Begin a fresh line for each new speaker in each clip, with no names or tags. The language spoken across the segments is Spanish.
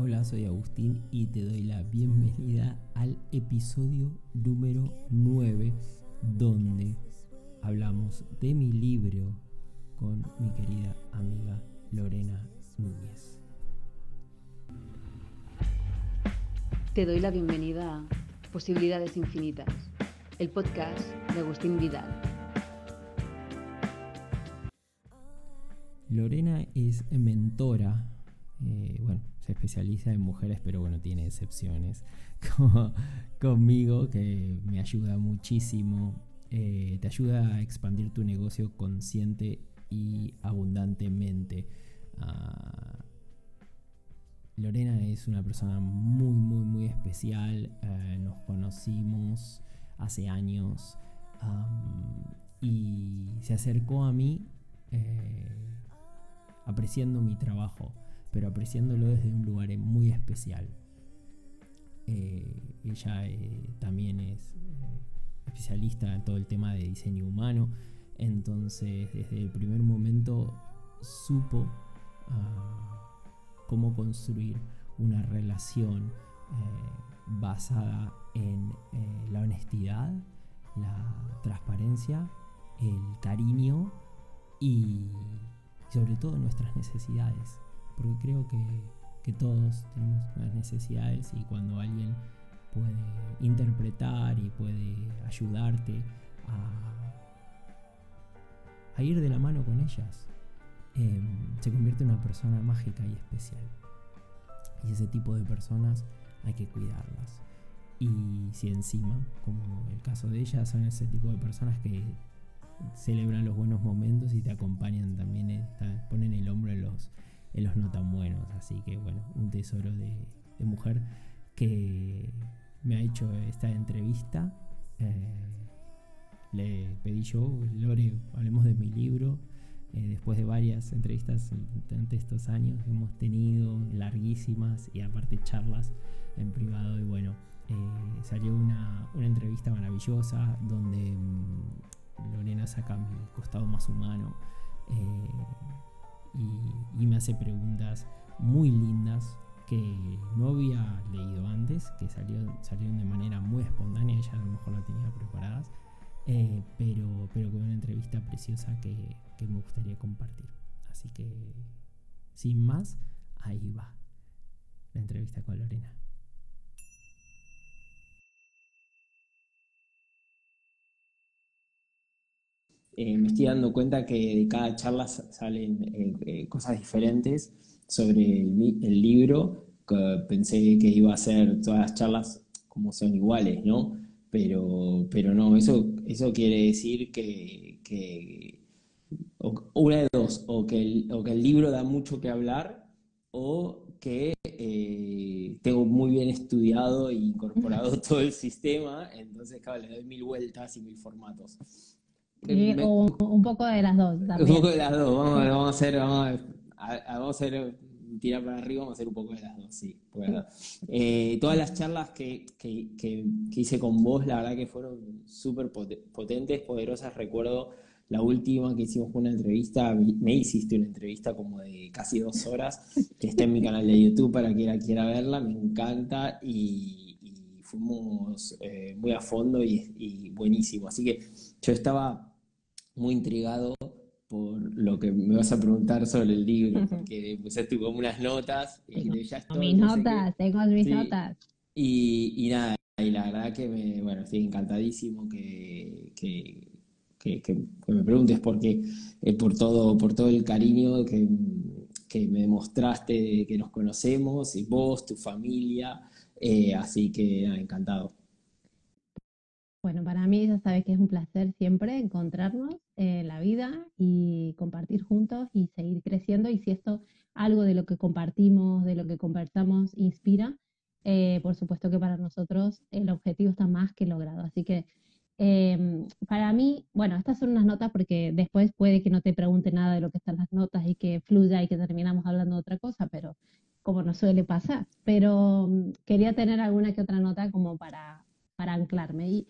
Hola, soy Agustín y te doy la bienvenida al episodio número 9 donde hablamos de mi libro con mi querida amiga Lorena Núñez.
Te doy la bienvenida a Posibilidades Infinitas, el podcast de Agustín Vidal.
Lorena es mentora, eh, bueno, se especializa en mujeres, pero bueno, tiene excepciones como conmigo, que me ayuda muchísimo. Eh, te ayuda a expandir tu negocio consciente y abundantemente. Ah, Lorena es una persona muy, muy, muy especial. Eh, nos conocimos hace años y se acercó a mí apreciando mi trabajo pero apreciándolo desde un lugar muy especial. Eh, ella eh, también es eh, especialista en todo el tema de diseño humano, entonces desde el primer momento supo ah, cómo construir una relación basada en la honestidad, la transparencia, el cariño y sobre todo nuestras necesidades porque creo que, todos tenemos unas necesidades y cuando alguien puede interpretar y puede ayudarte a, ir de la mano con ellas, em, se convierte en una persona mágica y especial. Y ese tipo de personas hay que cuidarlas. Y si encima, como el caso de ella, son ese tipo de personas que celebran los buenos momentos y te acompañan también, eh, ponen el hombro en los, en los no tan buenos. Así que bueno, un tesoro de, mujer que me ha hecho esta entrevista. Eh, le pedí yo, Lore, hablemos de mi libro. Eh, después de varias entrevistas durante estos años hemos tenido larguísimas y aparte charlas en privado y bueno, eh, salió una, entrevista maravillosa donde mm, Lorena saca mi costado más humano y, me hace preguntas muy lindas que no había leído antes, que salieron, salieron de manera muy espontánea, ella a lo mejor la tenía preparadas, eh, pero, pero con una entrevista preciosa que, que me gustaría compartir. Así que, sin más, ahí va la entrevista con Lorena. Eh, me estoy dando cuenta que de cada charla salen eh, eh, cosas diferentes sobre el, libro. Que pensé que iba a ser todas las charlas como son iguales, ¿no? Pero, pero no, eso, eso quiere decir que, una de dos, o que, el, o que el libro da mucho que hablar, o que tengo muy bien estudiado e incorporado todo el sistema, entonces, claro, le doy mil vueltas y mil formatos
un poco de las dos.
Un poco de las dos. Vamos, a hacer, vamos a, hacer, tirar para arriba, vamos a hacer un poco de las dos, sí. Eh, todas las charlas que, hice con vos, la verdad que fueron súper potentes, poderosas. Recuerdo la última que hicimos una entrevista, me hiciste una entrevista como de casi dos horas, que está en mi canal de YouTube para quien quiera, quiera verla, me encanta y, fuimos eh, muy a fondo y, y buenísimo. Así que yo estaba muy intrigado por lo que me vas a preguntar sobre el libro, porque pusiste como unas notas.
Y ya mis notas, tengo mis notas.
Y, nada, y la verdad que me, bueno, estoy encantadísimo que, que, me preguntes porque eh, por todo, por todo el cariño que, me demostraste que nos conocemos, y vos, tu familia, eh, así que encantado.
Bueno, para mí ya sabes que es un placer siempre encontrarnos en la vida y compartir juntos y seguir creciendo. Y si esto, algo de lo que compartimos, de lo que conversamos, inspira, eh, por supuesto que para nosotros el objetivo está más que logrado. Así que em, para mí, bueno, estas son unas notas porque después puede que no te pregunte nada de lo que están las notas y que fluya y que terminamos hablando de otra cosa, pero como nos suele pasar. Pero mm, quería tener alguna que otra nota como para, para anclarme. Y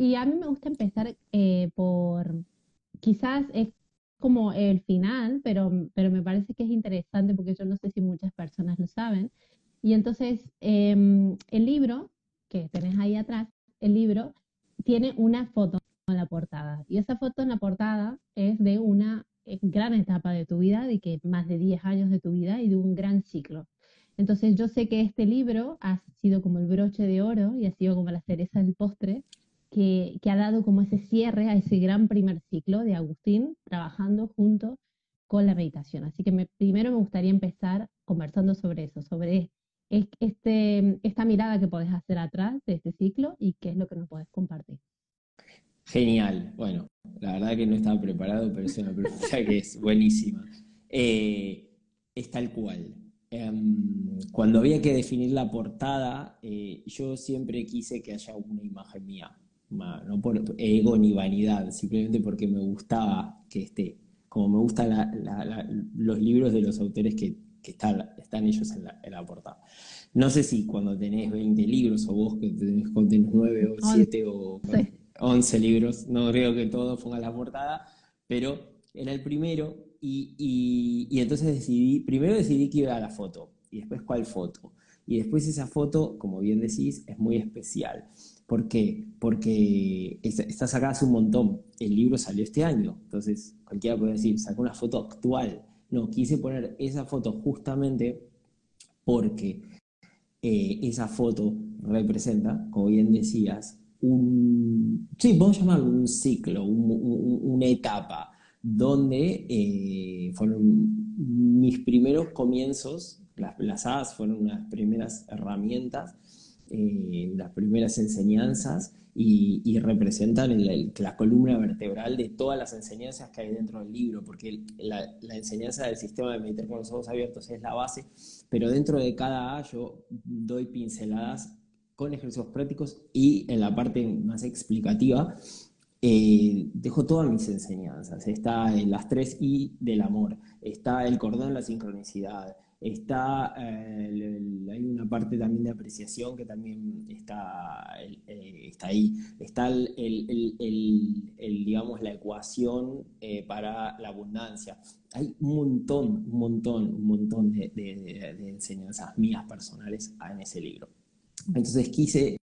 y a mí me gusta empezar eh, por, quizás es como el final, pero, pero me parece que es interesante porque yo no sé si muchas personas lo saben. Y entonces em, el libro que tenés ahí atrás, el libro, tiene una foto en la portada. Y esa foto en la portada es de una eh, gran etapa de tu vida, de que más de 10 años de tu vida y de un gran ciclo. Entonces yo sé que este libro ha sido como el broche de oro y ha sido como la cereza del postre que, que ha dado como ese cierre a ese gran primer ciclo de Agustín trabajando junto con la meditación. Así que me, primero me gustaría empezar conversando sobre eso, sobre este, esta mirada que podés hacer atrás de este ciclo y qué es lo que nos podés compartir.
Genial. Bueno, la verdad que no estaba preparado, pero es una pregunta que es buenísima. Eh, es tal cual. Em, cuando había que definir la portada, eh, yo siempre quise que haya una imagen mía, no por ego ni vanidad, simplemente porque me gustaba que esté, como me gustan los libros de los autores que, están, están, ellos en la, portada. No sé si cuando tenés 20 libros o vos que tenés, 9 o 7 o... 11 libros, no creo que todos pongan la portada, pero era el primero y, entonces decidí, primero decidí que iba a la foto y después cuál foto. Y después esa foto, como bien decís, es muy especial. ¿Por qué? Porque está, sacada hace un montón. El libro salió este año, entonces cualquiera puede decir, sacó una foto actual. No, quise poner esa foto justamente porque eh, esa foto representa, como bien decías, un, sí, a llamarlo un ciclo, una etapa, donde eh, fueron mis primeros comienzos, las, las fueron unas primeras herramientas, eh, las primeras enseñanzas y, representan la columna vertebral de todas las enseñanzas que hay dentro del libro, porque la, enseñanza del sistema de meditar con los ojos abiertos es la base, pero dentro de cada A yo doy pinceladas con ejercicios prácticos y en la parte más explicativa eh, dejo todas mis enseñanzas. Está en las tres I del amor, está el cordón, la sincronicidad, está, eh, hay una parte también de apreciación que también está, eh, está ahí, está el, el, digamos, la ecuación para la abundancia. Hay un montón, un montón, un montón de, enseñanzas mías personales en ese libro. Entonces quise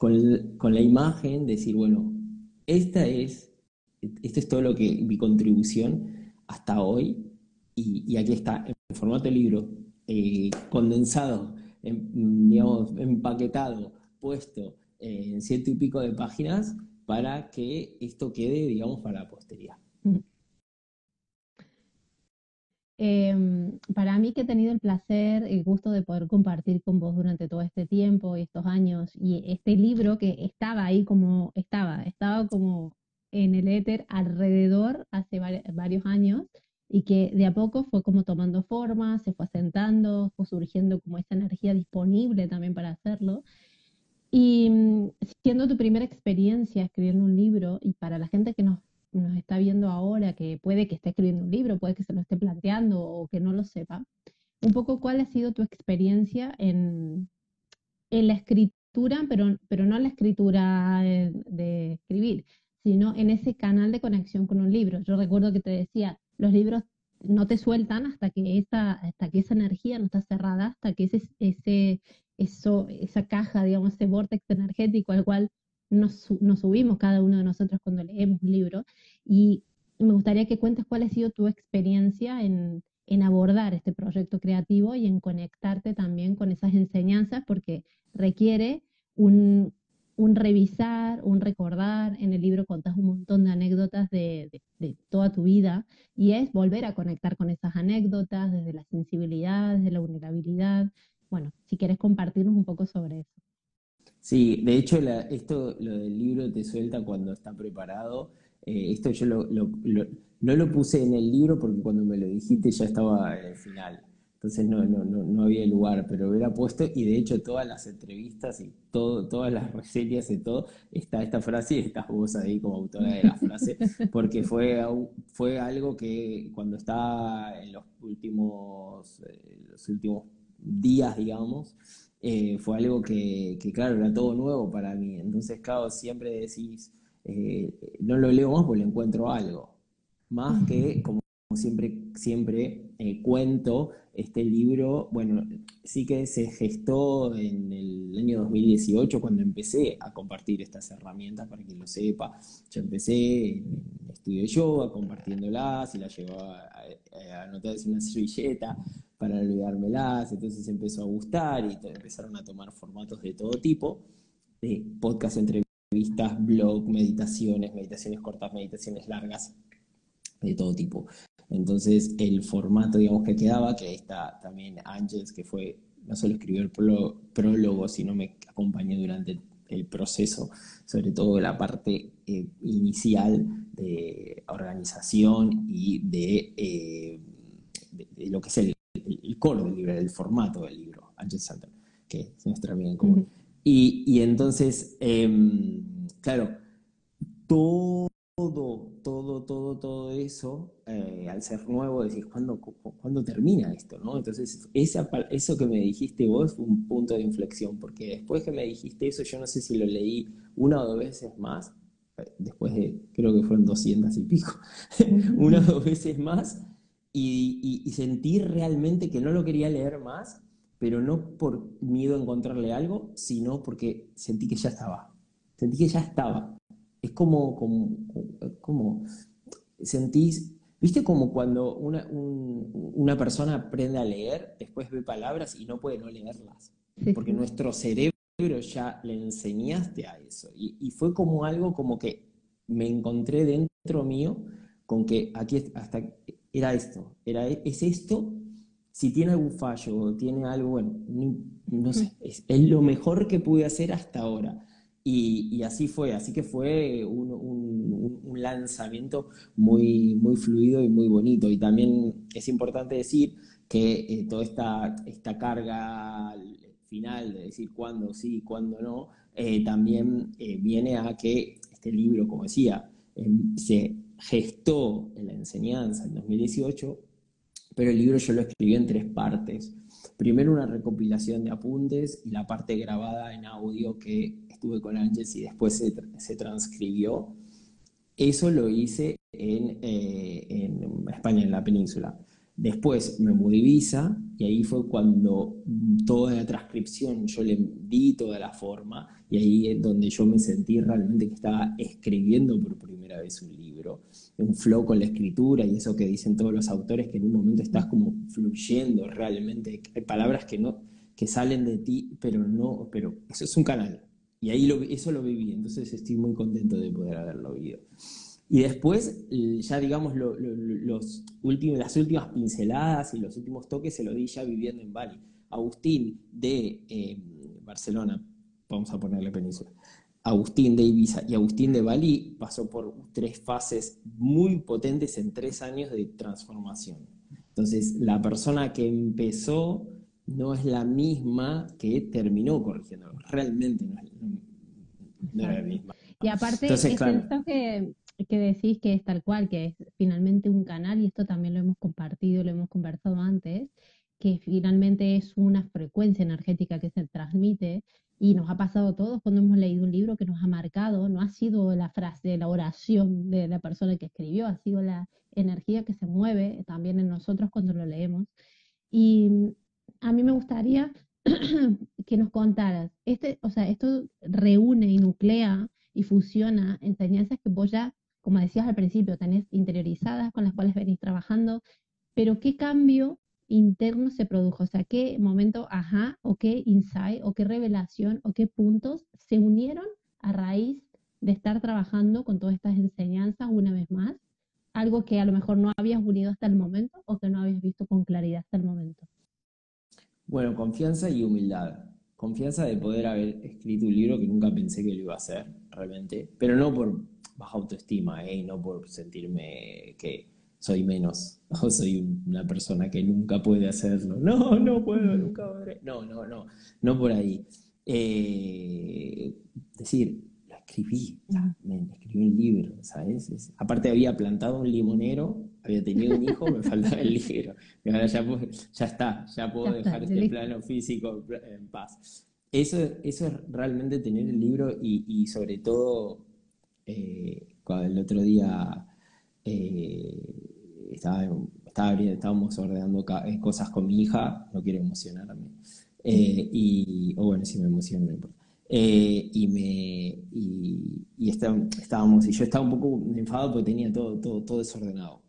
con, la imagen decir, bueno, esta es, esto es todo lo que mi contribución hasta hoy, y, aquí está, en formato libro, eh, condensado, digamos, empaquetado, puesto en ciento y pico de páginas para que esto quede, digamos, para la posteridad.
Em, para mí que he tenido el placer, el gusto de poder compartir con vos durante todo este tiempo y estos años, y este libro que estaba ahí como estaba, estaba como en el éter alrededor hace varios años y que de a poco fue como tomando forma, se fue asentando, fue surgiendo como esa energía disponible también para hacerlo. Y mm, siendo tu primera experiencia escribiendo un libro, y para la gente que nos nos está viendo ahora, que puede que esté escribiendo un libro, puede que se lo esté planteando o que no lo sepa, un poco cuál ha sido tu experiencia en, en la escritura, pero, pero no en la escritura de, escribir, sino en ese canal de conexión con un libro. Yo recuerdo que te decía, los libros no te sueltan hasta que esa, hasta que esa energía no está cerrada, hasta que ese, ese, eso, esa caja, digamos, ese vórtex energético al cual nos, subimos cada uno de nosotros cuando leemos un libro. Y me gustaría que cuentes cuál ha sido tu experiencia en, abordar este proyecto creativo y en conectarte también con esas enseñanzas, porque requiere un, revisar, un recordar. En el libro contás un montón de anécdotas de, toda tu vida y es volver a conectar con esas anécdotas desde la sensibilidad, desde la vulnerabilidad. Bueno, si quieres compartirnos un poco sobre eso.
Sí, de hecho, esto, lo del libro te suelta cuando está preparado. Eh, esto yo no lo puse en el libro porque cuando me lo dijiste ya estaba en el final. Entonces no, no, no, había lugar, pero hubiera puesto, y de hecho todas las entrevistas y todo, todas las reseñas y todo, está esta frase y estás vos ahí como autora de la frase, porque fue, fue algo que cuando estaba en los últimos, eh, los últimos días, digamos, eh, fue algo que, claro, era todo nuevo para mí. Entonces, claro, siempre decís, eh, no lo leo más porque le encuentro algo. Más que, como siempre, siempre cuento, este libro, bueno, sí que se gestó en el año 2018 cuando empecé a compartir estas herramientas, para quien lo sepa. Yo empecé en estudio de yoga compartiéndolas y las llevaba a, anotar en una servilleta para olvidármelas, entonces empezó a gustar y empezaron a tomar formatos de todo tipo, de podcast, entrevistas, blog, meditaciones, meditaciones cortas, meditaciones largas, de todo tipo. Entonces, el formato, digamos, que quedaba, que está también Ángels, que fue, no solo escribió el prólogo, sino me acompañó durante el proceso, sobre todo la parte eh, inicial de organización y de, eh, lo que es el, el, core del libro, el formato del libro, Ángel Center, que es nuestra amiga en común. y, y, entonces, em, claro, todo todo, todo, todo, todo eso, eh, al ser nuevo, decís, ¿cuándo, ¿cuándo, termina esto? ¿no? Entonces, esa, eso que me dijiste vos fue un punto de inflexión, porque después que me dijiste eso, yo no sé si lo leí una o dos veces más, eh, después de, creo que fueron 200 y pico, una o dos veces más, y, y, sentí realmente que no lo quería leer más, pero no por miedo a encontrarle algo, sino porque sentí que ya estaba. Sentí que ya estaba es como, como, como sentís, viste como cuando una, una, persona aprende a leer, después ve palabras y no puede no leerlas, porque nuestro cerebro ya le enseñaste a eso. Y, fue como algo como que me encontré dentro mío con que aquí hasta era esto, era, es esto, si tiene algún fallo, tiene algo, bueno, no, sé, es, es, lo mejor que pude hacer hasta ahora. Y, así fue, así que fue un, lanzamiento muy, muy fluido y muy bonito. Y también es importante decir que eh, toda esta, esta carga final de decir cuándo sí, cuándo no, eh, también eh, viene a que este libro, como decía, em, se gestó en la enseñanza en 2018, pero el libro yo lo escribí en tres partes. Primero una recopilación de apuntes y la parte grabada en audio que estuve con Ángeles y después se, transcribió. Eso lo hice en, eh, en, España, en la península. Después me mudé a Ibiza y ahí fue cuando toda la transcripción yo le di toda la forma y ahí es donde yo me sentí realmente que estaba escribiendo por primera vez un libro, un flow con la escritura y eso que dicen todos los autores que en un momento estás como fluyendo realmente, hay palabras que no que salen de ti, pero no, pero eso es un canal, y ahí lo, eso lo viví, entonces estoy muy contento de poder haberlo vivido. Y después, ya digamos, los últimos, las últimas pinceladas y los últimos toques se lo di ya viviendo en Bali. Agustín de eh, Barcelona, vamos a ponerle península, Agustín de Ibiza y Agustín de Bali pasó por tres fases muy potentes en tres años de transformación. Entonces, la persona que empezó no es la misma que terminó corrigiendo. Realmente no, era la misma.
Y aparte, Entonces, esto que, que decís que es tal cual, que es finalmente un canal, y esto también lo hemos compartido, lo hemos conversado antes, que finalmente es una frecuencia energética que se transmite y nos ha pasado a todos cuando hemos leído un libro que nos ha marcado, no ha sido la frase, la oración de la persona que escribió, ha sido la energía que se mueve también en nosotros cuando lo leemos. Y a mí me gustaría que nos contaras, este, o sea, esto reúne y nuclea y fusiona enseñanzas que vos ya, como decías al principio, tenés interiorizadas, con las cuales venís trabajando, pero ¿qué cambio interno se produjo? O sea, ¿qué momento, ajá, o qué insight, o qué revelación, o qué puntos se unieron a raíz de estar trabajando con todas estas enseñanzas una vez más? Algo que a lo mejor no habías unido hasta el momento o que no habías visto con claridad hasta el momento.
Bueno, confianza y humildad. Confianza de poder haber escrito un libro que nunca pensé que lo iba a hacer, realmente. Pero no por baja autoestima, ¿eh? no por sentirme que soy menos o soy una persona que nunca puede hacerlo. No, no puedo, nunca podré. No, no, no, no por ahí. Eh, decir, lo escribí, me escribí un libro, ¿sabes? aparte había plantado un limonero había tenido un hijo, me faltaba el libro. Y ahora ya, ya está, ya puedo dejar este plano físico en paz. Eso, eso es realmente tener el libro y, sobre todo, eh, cuando el otro día eh, estaba estábamos ordenando cosas con mi hija, no quiero emocionarme. y, o bueno, si me emociono, no importa. y me y, estábamos, y yo estaba un poco enfadado porque tenía todo, todo, todo desordenado.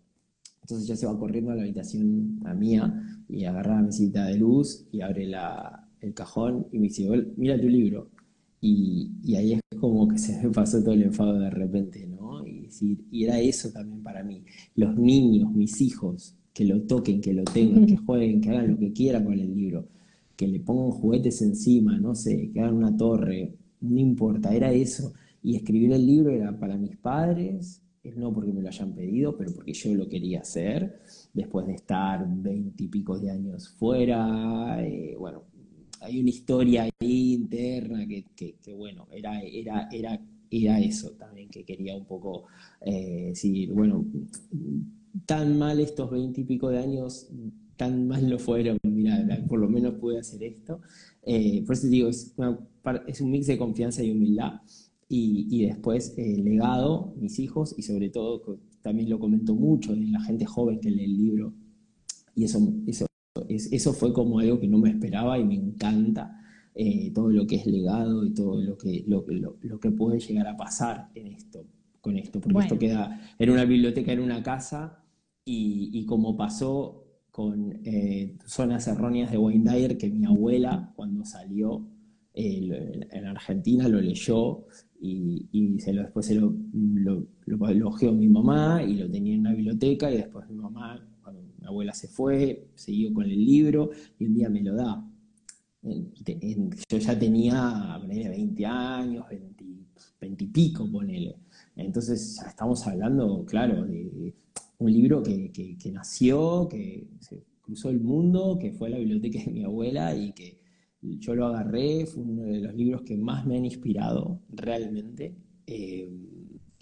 Entonces ya se va corriendo a la habitación a mía y agarra la mesita de luz y abre la, el cajón y me dice, mira tu libro. Y, y, ahí es como que se me pasó todo el enfado de repente, ¿no? Y, decir, y era eso también para mí. Los niños, mis hijos, que lo toquen, que lo tengan, que jueguen, que hagan lo que quieran con el libro, que le pongan juguetes encima, no sé, que hagan una torre, no importa, era eso. Y escribir el libro era para mis padres, no porque me lo hayan pedido, pero porque yo lo quería hacer, después de estar veintipico de años fuera, eh, bueno, hay una historia interna que, que, bueno, era, era, era, era eso también, que quería un poco eh, decir, bueno, tan mal estos veintipico de años, tan mal lo fueron, mira, por lo menos pude hacer esto. Eh, por eso digo, es un mix de confianza y humildad y, después eh, legado, mis hijos, y sobre todo, también lo comento mucho de la gente joven que lee el libro, y eso, eso, eso fue como algo que no me esperaba y me encanta. Eh, todo lo que es legado y todo lo que, lo, lo, que puede llegar a pasar en esto, con esto, porque esto queda en una biblioteca, en una casa, y, y como pasó con eh, Zonas Erróneas de Wayne Dyer, que mi abuela cuando salió en Argentina lo leyó y, se lo, después se lo, lo, lo, mi mamá y lo tenía en una biblioteca y después mi mamá, cuando mi abuela se fue, siguió con el libro y un día me lo da. yo ya tenía 20 años, 20, y pico, ponele. Entonces ya estamos hablando, claro, de un libro que, que nació, que se cruzó el mundo, que fue a la biblioteca de mi abuela y que yo lo agarré, fue uno de los libros que más me han inspirado realmente. Eh,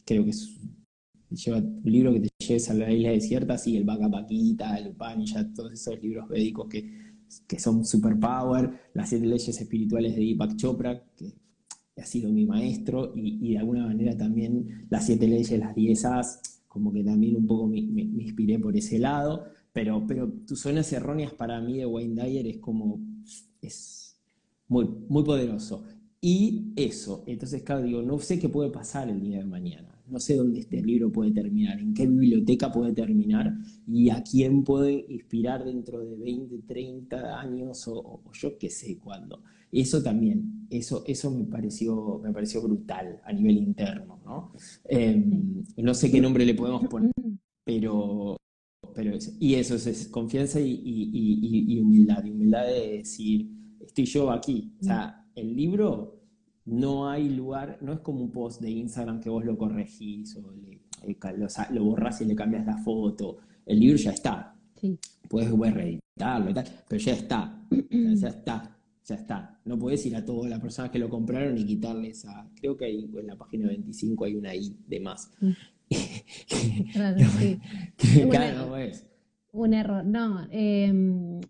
creo que es lleva un libro que te lleves a la isla desierta, sí, el Vaca Paquita, el Upanishad, todos esos libros védicos que, que son superpower, las siete leyes espirituales de Deepak Chopra, que ha sido mi maestro, y, de alguna manera también las siete leyes, las diez As, como que también un poco me, me, inspiré por ese lado, pero, pero tus zonas erróneas para mí de Wayne Dyer es como, es muy, muy poderoso. Y eso, entonces, claro, digo, no sé qué puede pasar el día de mañana. No sé dónde este libro puede terminar, en qué biblioteca puede terminar y a quién puede inspirar dentro de 20, 30 años o, yo qué sé cuándo. Eso también, eso, eso me, pareció, me pareció brutal a nivel interno, ¿no? Em, no sé qué nombre le podemos poner, pero, pero eso. Y eso es, confianza y, y, y humildad. Humildad de decir estoy yo aquí. O sea, el libro no hay lugar, no es como un post de Instagram que vos lo corregís o eh, lo, borras y le cambias la foto. El libro ya está. Puedes reeditarlo y tal, pero ya está. ya está. Ya está. No puedes ir a todas las personas que lo compraron y quitarles a. Creo que hay, en la página 25 hay una I de más. Mm.
claro, sí. claro, no es. Un error. No, eh,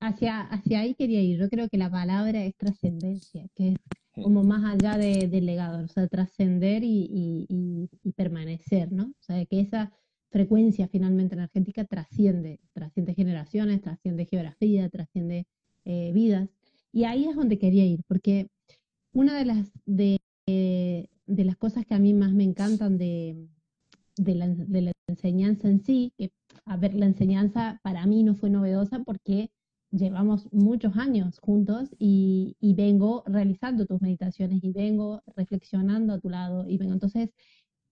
hacia, hacia ahí quería ir. Yo creo que la palabra es trascendencia, que es como más allá de, del legado, o sea, trascender y, y, permanecer, ¿no? O sea, que esa frecuencia finalmente energética trasciende, trasciende generaciones, trasciende geografía, trasciende eh, vidas. Y ahí es donde quería ir, porque una de las, de, de las cosas que a mí más me encantan de, de la, de la enseñanza en sí, que, a ver, la enseñanza para mí no fue novedosa porque llevamos muchos años juntos y, vengo realizando tus meditaciones y vengo reflexionando a tu lado y vengo entonces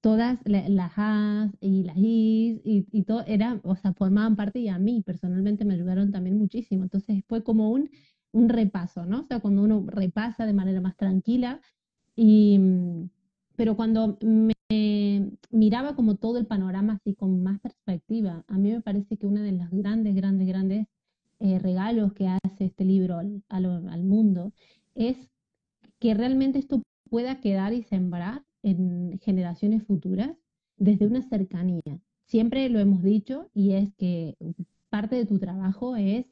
todas las As y las Is y, y todo era, o sea, formaban parte y a mí personalmente me ayudaron también muchísimo. Entonces fue como un, un repaso, ¿no? O sea, cuando uno repasa de manera más tranquila y pero cuando me miraba como todo el panorama así con más perspectiva, a mí me parece que una de las grandes, grandes, grandes eh, regalos que hace este libro al, mundo es que realmente esto pueda quedar y sembrar en generaciones futuras desde una cercanía. Siempre lo hemos dicho y es que parte de tu trabajo es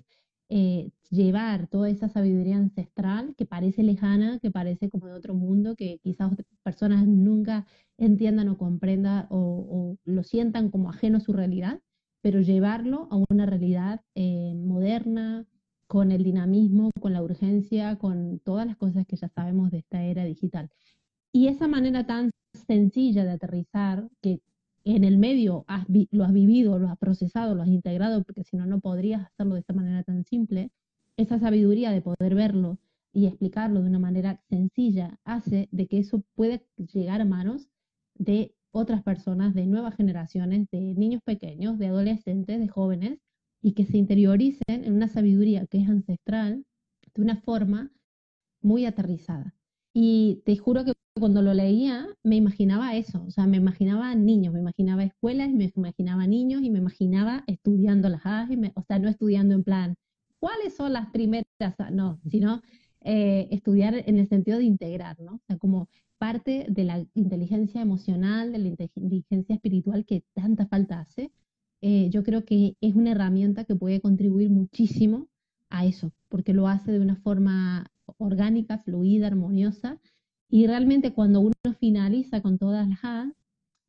eh, llevar toda esa sabiduría ancestral que parece lejana, que parece como de otro mundo, que quizás otras personas nunca entiendan o comprendan o, o, lo sientan como ajeno a su realidad, pero llevarlo a una realidad eh, moderna, con el dinamismo, con la urgencia, con todas las cosas que ya sabemos de esta era digital. Y esa manera tan sencilla de aterrizar, que en el medio lo has vivido, lo has procesado, lo has integrado, porque si no, no podrías hacerlo de esta manera tan simple, esa sabiduría de poder verlo y explicarlo de una manera sencilla hace de que eso pueda llegar a manos de otras personas, de nuevas generaciones, de niños pequeños, de adolescentes, de jóvenes, y que se interioricen en una sabiduría que es ancestral de una forma muy aterrizada. Y te juro que cuando lo leía me imaginaba eso, o sea, me imaginaba niños, me imaginaba escuelas, me imaginaba niños y me imaginaba estudiando las A, o sea, no estudiando en plan, ¿cuáles son las primeras? No, sino eh, estudiar en el sentido de integrar, ¿no? O sea, como parte de la inteligencia emocional, de la inteligencia espiritual que tanta falta hace, eh, yo creo que es una herramienta que puede contribuir muchísimo a eso, porque lo hace de una forma orgánica, fluida, armoniosa, y realmente cuando uno finaliza con todas las A,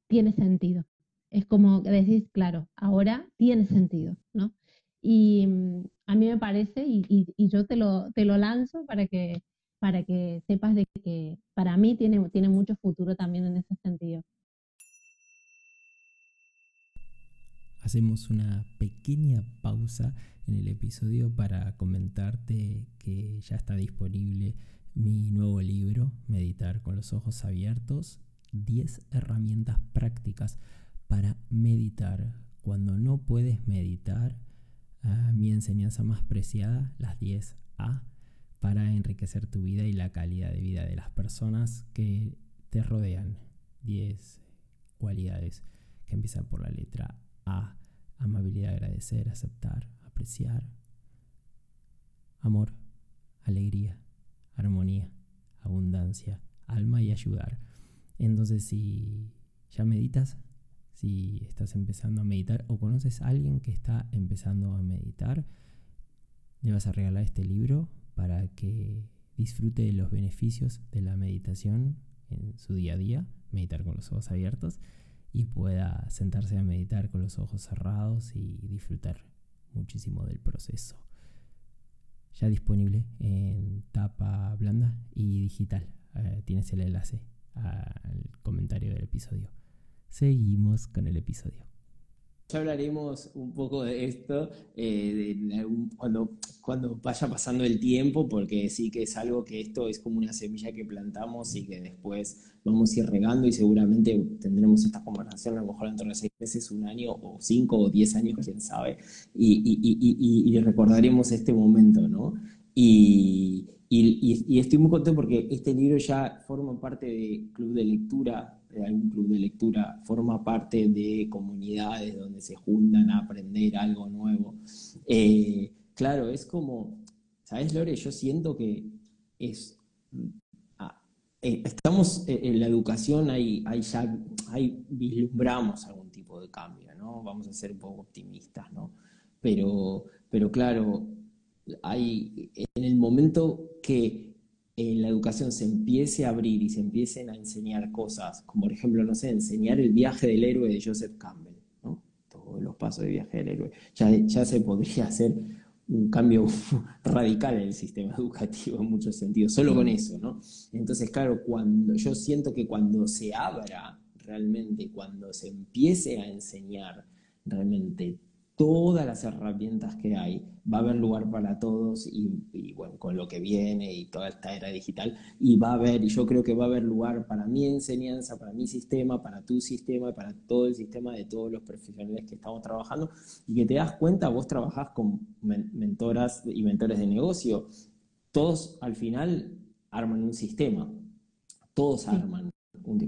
tiene sentido. Es como decir, claro, ahora tiene sentido, ¿no? Y mm, a mí me parece, y, yo te lo, te lo lanzo para que, para que sepas de que para mí tiene, tiene mucho futuro también en ese sentido.
hacemos una pequeña pausa en el episodio para comentarte que ya está disponible mi nuevo libro, Meditar con los ojos abiertos, 10 herramientas prácticas para meditar. Cuando no puedes meditar, mi enseñanza más preciada, las 10 A, para enriquecer tu vida y la calidad de vida de las personas que te rodean. 10 cualidades que empiezan por la letra a. Amabilidad, agradecer, aceptar, apreciar. Amor, alegría, armonía, abundancia, alma y ayudar. Entonces, si ya meditas, si estás empezando a meditar o conoces a alguien que está empezando a meditar, le vas a regalar este libro para que disfrute de los beneficios de la meditación en su día a día, meditar con los ojos abiertos y pueda sentarse a meditar con los ojos cerrados y disfrutar muchísimo del proceso. Ya disponible en tapa blanda y digital. Eh, tienes el enlace al comentario del episodio. Seguimos con el episodio.
Ya hablaremos un poco de esto eh, cuando, cuando vaya pasando el tiempo, porque sí que es algo que esto es como una semilla que plantamos y que después vamos a ir regando y seguramente tendremos esta conversación a lo mejor dentro de seis meses, un año o cinco o diez años, quién sabe, y, y, recordaremos este momento, ¿no? Y, estoy muy contento porque este libro ya forma parte del club de lectura de algún club de lectura, forma parte de comunidades donde se juntan a aprender algo nuevo. Eh, claro, es como, ¿sabes, Lore? Yo siento que es... Ah, eh, estamos eh, en la educación, hay, ya vislumbramos algún tipo de cambio, ¿no? Vamos a ser un poco optimistas, ¿no? Pero, pero claro, hay, en el momento que en la educación se empiece a abrir y se empiecen a enseñar cosas, como por ejemplo, no sé, enseñar el viaje del héroe de Joseph Campbell, ¿no? todos los pasos de viaje del héroe, ya, ya se podría hacer un cambio radical en el sistema educativo en muchos sentidos, solo con eso, ¿no? Entonces, claro, cuando yo siento que cuando se abra realmente, cuando se empiece a enseñar realmente todas las herramientas que hay, va a haber lugar para todos y, bueno, con lo que viene y toda esta era digital, y va a haber, y yo creo que va a haber lugar para mi enseñanza, para mi sistema, para tu sistema, para todo el sistema de todos los profesionales que estamos trabajando, y que te das cuenta, vos trabajás con mentoras y mentores de negocio, todos al final arman un sistema, todos arman,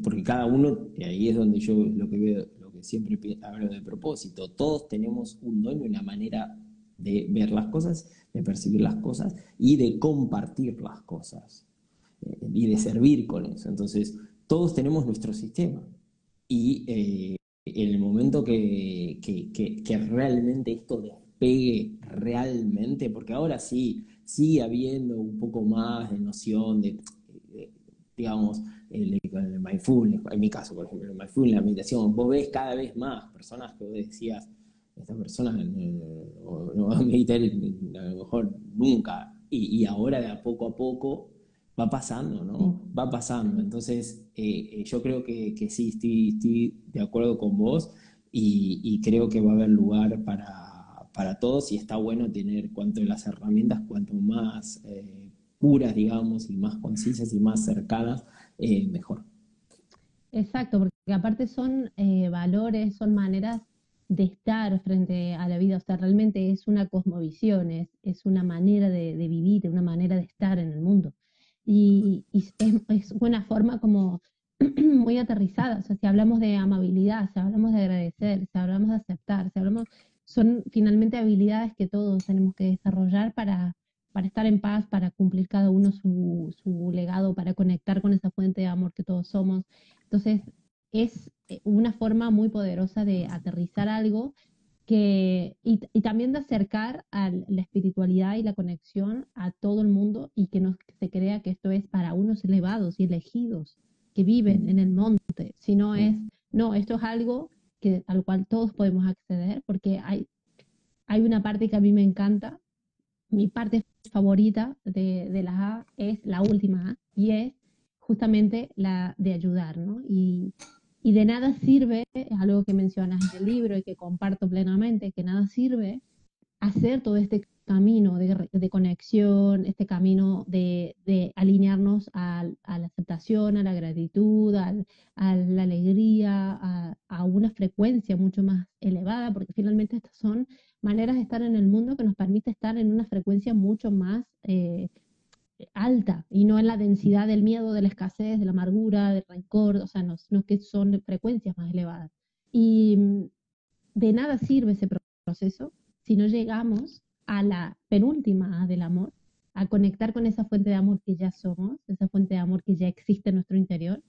porque cada uno, y ahí es donde yo lo que veo, siempre hablo de propósito, todos tenemos un don y una manera de ver las cosas, de percibir las cosas y de compartir las cosas eh, y de servir con eso. Entonces, todos tenemos nuestro sistema y eh, en el momento que, que, realmente esto despegue realmente, porque ahora sí, sigue habiendo un poco más de noción de, digamos, el, el, mindfulness, en mi caso, por ejemplo, el mindfulness, la meditación, vos ves cada vez más personas que vos decías, esta persona no, va a meditar a lo mejor nunca. Y, ahora de a poco a poco va pasando, ¿no? Va pasando. Entonces, eh, eh, yo creo que, que sí, estoy, estoy, de acuerdo con vos y, creo que va a haber lugar para, para, todos y está bueno tener cuanto las herramientas, cuanto más eh, puras, digamos, y más concisas y más cercanas, mejor.
Exacto, porque aparte son valores, son maneras de estar frente a la vida, o sea, realmente es una cosmovisión, es, es una manera de, vivir, una manera de estar en el mundo. Y, es, es, una forma como muy aterrizada, o sea, si hablamos de amabilidad, si hablamos de agradecer, si hablamos de aceptar, si hablamos, son finalmente habilidades que todos tenemos que desarrollar para, para estar en paz, para cumplir cada uno su, su legado, para conectar con esa fuente de amor que todos somos. Entonces, es eh, una forma muy poderosa de aterrizar algo que, y, también de acercar a la espiritualidad y la conexión a todo el mundo y que no se crea que esto es para unos elevados y elegidos que viven en el monte, sino es, no, esto es algo que, al cual todos podemos acceder porque hay, hay una parte que a mí me encanta, mi parte favorita de, de la A es la última A y es justamente la de ayudar, ¿no? Y, y de nada sirve, es algo que mencionas en el libro y que comparto plenamente, que nada sirve hacer todo este camino de, conexión, este camino de, alinearnos a, la aceptación, a la gratitud, a, la alegría, a, una frecuencia mucho más elevada, porque finalmente estas son maneras de estar en el mundo que nos permite estar en una frecuencia mucho más eh, alta y no en la densidad del miedo, de la escasez, de la amargura, del rencor, o sea, no, no que son frecuencias más elevadas. Y mm, de nada sirve ese proceso si no llegamos a la penúltima del amor, a conectar con esa fuente de amor que ya somos, esa fuente de amor que ya existe en nuestro interior,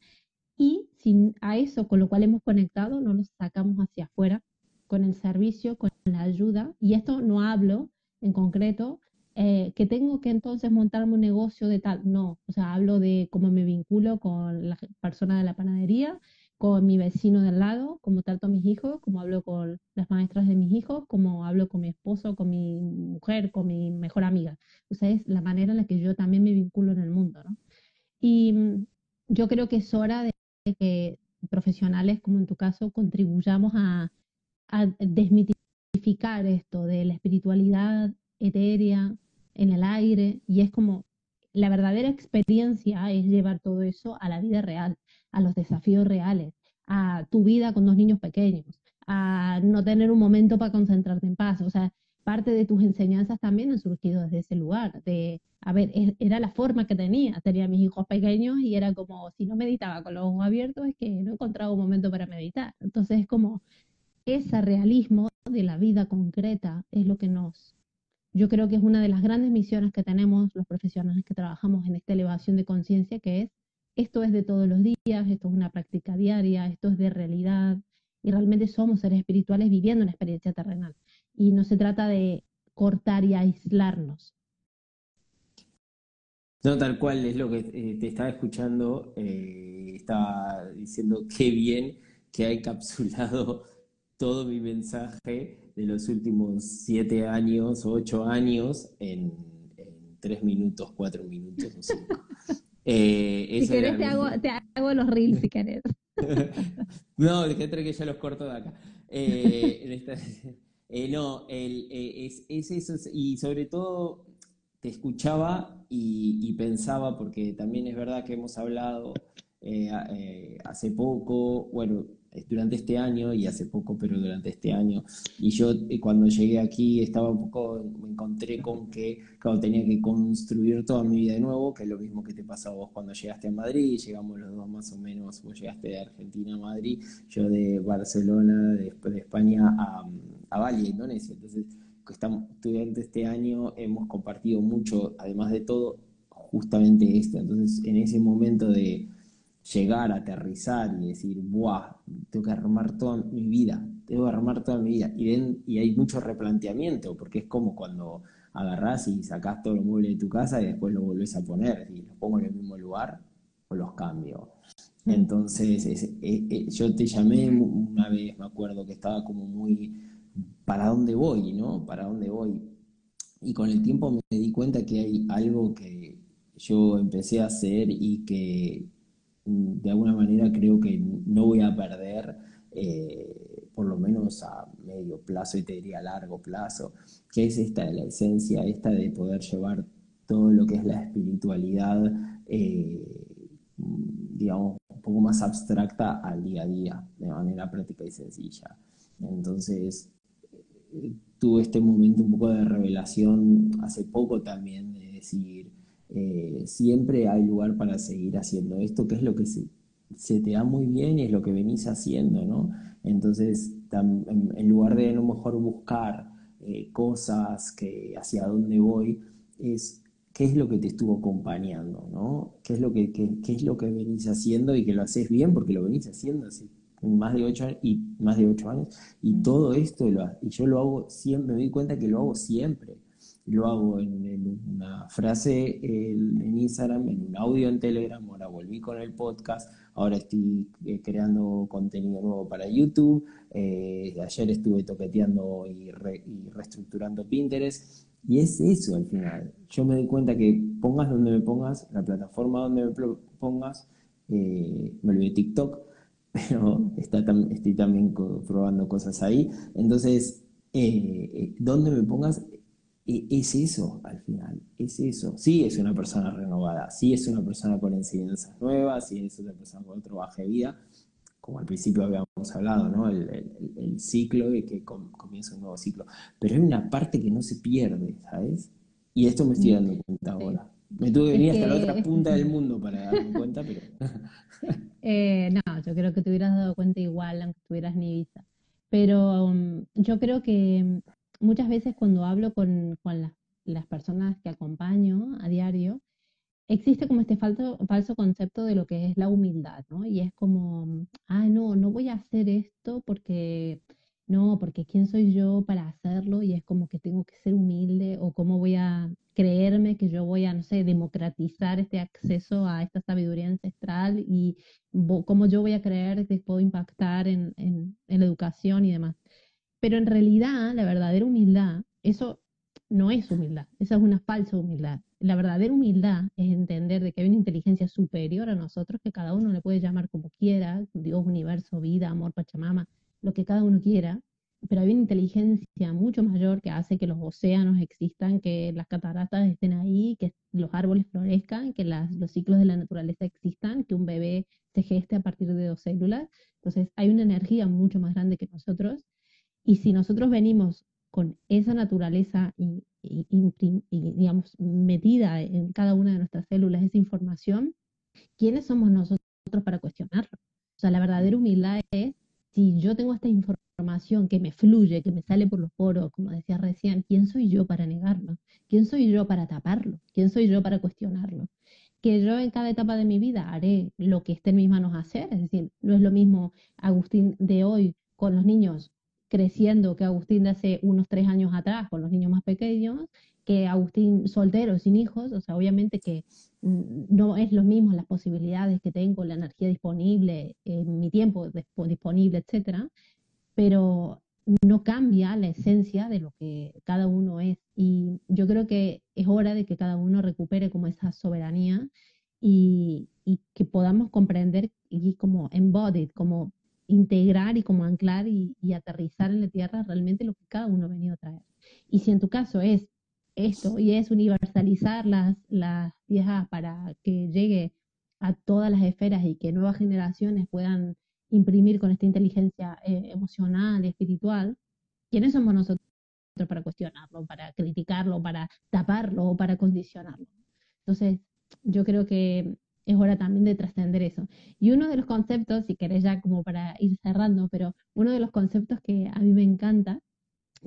y sin a eso con lo cual hemos conectado, no lo sacamos hacia afuera con el servicio, con la ayuda, y esto no hablo en concreto eh, que tengo que entonces montarme un negocio de tal. No, o sea, hablo de cómo me vinculo con la persona de la panadería, con mi vecino del lado, cómo trato a mis hijos, cómo hablo con las maestras de mis hijos, cómo hablo con mi esposo, con mi mujer, con mi mejor amiga. O sea, es la manera en la que yo también me vinculo en el mundo, ¿no? Y mm, yo creo que es hora de que profesionales, como en tu caso, contribuyamos a, a desmitificar esto de la espiritualidad etérea, en el aire y es como la verdadera experiencia es llevar todo eso a la vida real, a los desafíos reales, a tu vida con dos niños pequeños, a no tener un momento para concentrarte en paz. O sea, parte de tus enseñanzas también han surgido desde ese lugar, de, a ver, e, era la forma que tenía, tenía mis hijos pequeños y era como, si no meditaba con los ojos abiertos, es que no encontraba un momento para meditar. Entonces es como, ese realismo de la vida concreta es lo que nos yo creo que es una de las grandes misiones que tenemos los profesionales que trabajamos en esta elevación de conciencia, que es, esto es de todos los días, esto es una práctica diaria, esto es de realidad, y realmente somos seres espirituales viviendo una experiencia terrenal. Y no se trata de cortar y aislarnos.
No, tal cual es lo que eh, te estaba escuchando, eh, estaba diciendo qué bien que ha encapsulado todo mi mensaje de los últimos siete años, ocho años, en, tres minutos, cuatro minutos o cinco.
Eh, si querés te hago, te hago, los reels si querés.
no, dejé que ya los corto de acá. Eh, eh, no, es, eso, y sobre todo te escuchaba y, pensaba, porque también es verdad que hemos hablado hace poco, bueno, durante este año y hace poco, pero durante este año. Y yo eh, cuando llegué aquí estaba un poco, me encontré con que, claro, tenía que construir toda mi vida de nuevo, que es lo mismo que te pasó a vos cuando llegaste a Madrid, llegamos los dos más o menos, vos llegaste de Argentina a Madrid, yo de Barcelona, después de España a, a Bali, Indonesia. Entonces, estamos, durante este año hemos compartido mucho, además de todo, justamente esto. Entonces, en ese momento de llegar a aterrizar y decir, ¡buah! Tengo que armar toda mi vida, tengo que armar toda mi vida. Y, y hay mucho replanteamiento, porque es como cuando agarrás y sacás todo el mueble de tu casa y después lo volvés a poner, y los pongo en el mismo lugar o los cambio. Entonces, yo te llamé una vez, me acuerdo que estaba como muy para dónde voy, ¿no? Para dónde voy. Y con el tiempo me di cuenta que hay algo que yo empecé a hacer y que mm, de alguna manera creo que no voy a perder, eh, por lo menos a medio plazo y te diría a largo plazo, que es esta de la esencia, esta de poder llevar todo lo que es la espiritualidad, eh, digamos, un poco más abstracta al día a día, de manera práctica y sencilla. Entonces, eh, tuve este momento un poco de revelación hace poco también, de decir, eh, siempre hay lugar para seguir haciendo esto, que es lo que se, te da muy bien y es lo que venís haciendo, ¿no? Entonces, en, lugar de a lo mejor buscar eh, cosas que hacia dónde voy, es qué es lo que te estuvo acompañando, ¿no? ¿Qué es lo que, qué, es lo que venís haciendo y que lo haces bien porque lo venís haciendo así más de ocho años y más de ocho años y mm. todo esto lo, y yo lo hago siempre me doy cuenta que lo hago siempre lo hago en, una frase en, Instagram, en un audio en Telegram, ahora volví con el podcast, ahora estoy eh, creando contenido nuevo para YouTube, eh, ayer estuve toqueteando y, reestructurando Pinterest, y es eso al final. Yo me doy cuenta que pongas donde me pongas, la plataforma donde me pongas, eh, me olvidé TikTok, pero está estoy también probando cosas ahí. Entonces, donde me pongas, e, es eso al final, es eso. Sí es una persona renovada, sí es una persona con enseñanzas nuevas, sí es una persona con otro baje de vida, como al principio habíamos hablado, ¿no? El, ciclo y que comienza un nuevo ciclo. Pero hay una parte que no se pierde, ¿sabes? Y esto me estoy dando cuenta ahora. Me tuve que venir hasta la otra punta del mundo para darme cuenta, pero...
Eh, no, yo creo que te hubieras dado cuenta igual, aunque tuvieras ni visa. Pero um, yo creo que muchas veces cuando hablo con, las, personas que acompaño a diario, existe como este falso, falso concepto de lo que es la humildad, ¿no? Y es como, ah, no, no voy a hacer esto porque, no, porque quién soy yo para hacerlo y es como que tengo que ser humilde o cómo voy a creerme que yo voy a, no sé, democratizar este acceso a esta sabiduría ancestral y cómo yo voy a creer que puedo impactar en, en la educación y demás. Pero en realidad, la verdadera humildad, eso no es humildad, esa es una falsa humildad. La verdadera humildad es entender de que hay una inteligencia superior a nosotros, que cada uno le puede llamar como quiera, Dios, universo, vida, amor, Pachamama, lo que cada uno quiera, pero hay una inteligencia mucho mayor que hace que los océanos existan, que las cataratas estén ahí, que los árboles florezcan, que los ciclos de la naturaleza existan, que un bebé se geste a partir de dos células. Entonces hay una energía mucho más grande que nosotros y si nosotros venimos con esa naturaleza y, digamos, metida en cada una de nuestras células, esa información, ¿quiénes somos nosotros para cuestionarlo? O sea, la verdadera humildad es, si yo tengo esta información que me fluye, que me sale por los poros, como decía recién, ¿quién soy yo para negarlo? ¿Quién soy yo para taparlo? ¿Quién soy yo para cuestionarlo? que yo en cada etapa de mi vida haré lo que esté en mis manos hacer, es decir, no es lo mismo Agustín de hoy con los niños creciendo que Agustín de hace unos tres años atrás con los niños más pequeños, que Agustín soltero, sin hijos, o sea, obviamente que mm, no es lo mismo las posibilidades que tengo, la energía disponible, mi tiempo disponible, etcétera, pero no cambia la esencia de lo que cada uno es. Y yo creo que es hora de que cada uno recupere como esa soberanía y, y que podamos comprender y como embodied, como integrar y como anclar y, aterrizar en la tierra realmente lo que cada uno ha venido a traer. Y si en tu caso es esto y es universalizar las, las viejas para que llegue a todas las esferas y que nuevas generaciones puedan imprimir con esta inteligencia eh, emocional espiritual, ¿quiénes somos nosotros para cuestionarlo, para criticarlo, para taparlo o para condicionarlo? Entonces, yo creo que es hora también de trascender eso. Y uno de los conceptos, si querés ya como para ir cerrando, pero uno de los conceptos que a mí me encanta,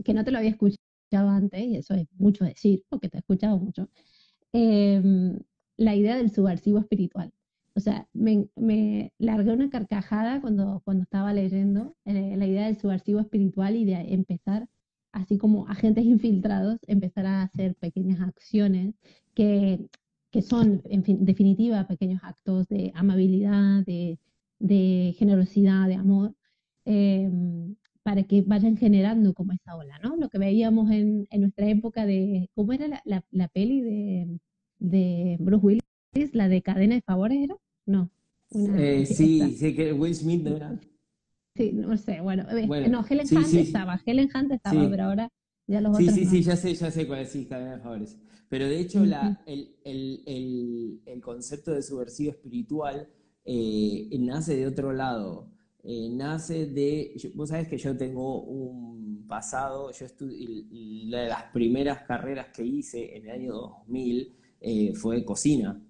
que no te lo había escuchado antes, y eso es mucho decir, porque te he escuchado mucho, em, la idea del subversivo espiritual. O sea, me, me, largué una carcajada cuando, cuando estaba leyendo eh, la idea del subversivo espiritual y de empezar, así como agentes infiltrados, empezar a hacer pequeñas acciones que que son, en definitiva, pequeños actos de amabilidad, de, generosidad, de amor, em, para que vayan generando como esa ola, ¿no? Lo que veíamos en, en nuestra época de, ¿cómo era la, la, la peli de, de Bruce Willis? ¿La de cadena de favores era? No. una-
Eh,
esta.
sí, sí, que Will Smith no era.
Sí, no sé, bueno, eh,
Bueno,
no, Helen
sí,
Hunt
sí.
estaba, Helen Hunt estaba,
Sí.
pero ahora ya los
Sí,
otros
sí,
no.
sí, ya sé, ya sé cuál es, sí, cadena de favores. Pero de hecho, la, el, el, el, el concepto de subversivo espiritual eh, nace de otro lado. Eh, nace de. vos sabés que yo tengo un pasado, yo estudié. Una de las primeras carreras que hice en el año 2000 eh, fue cocina.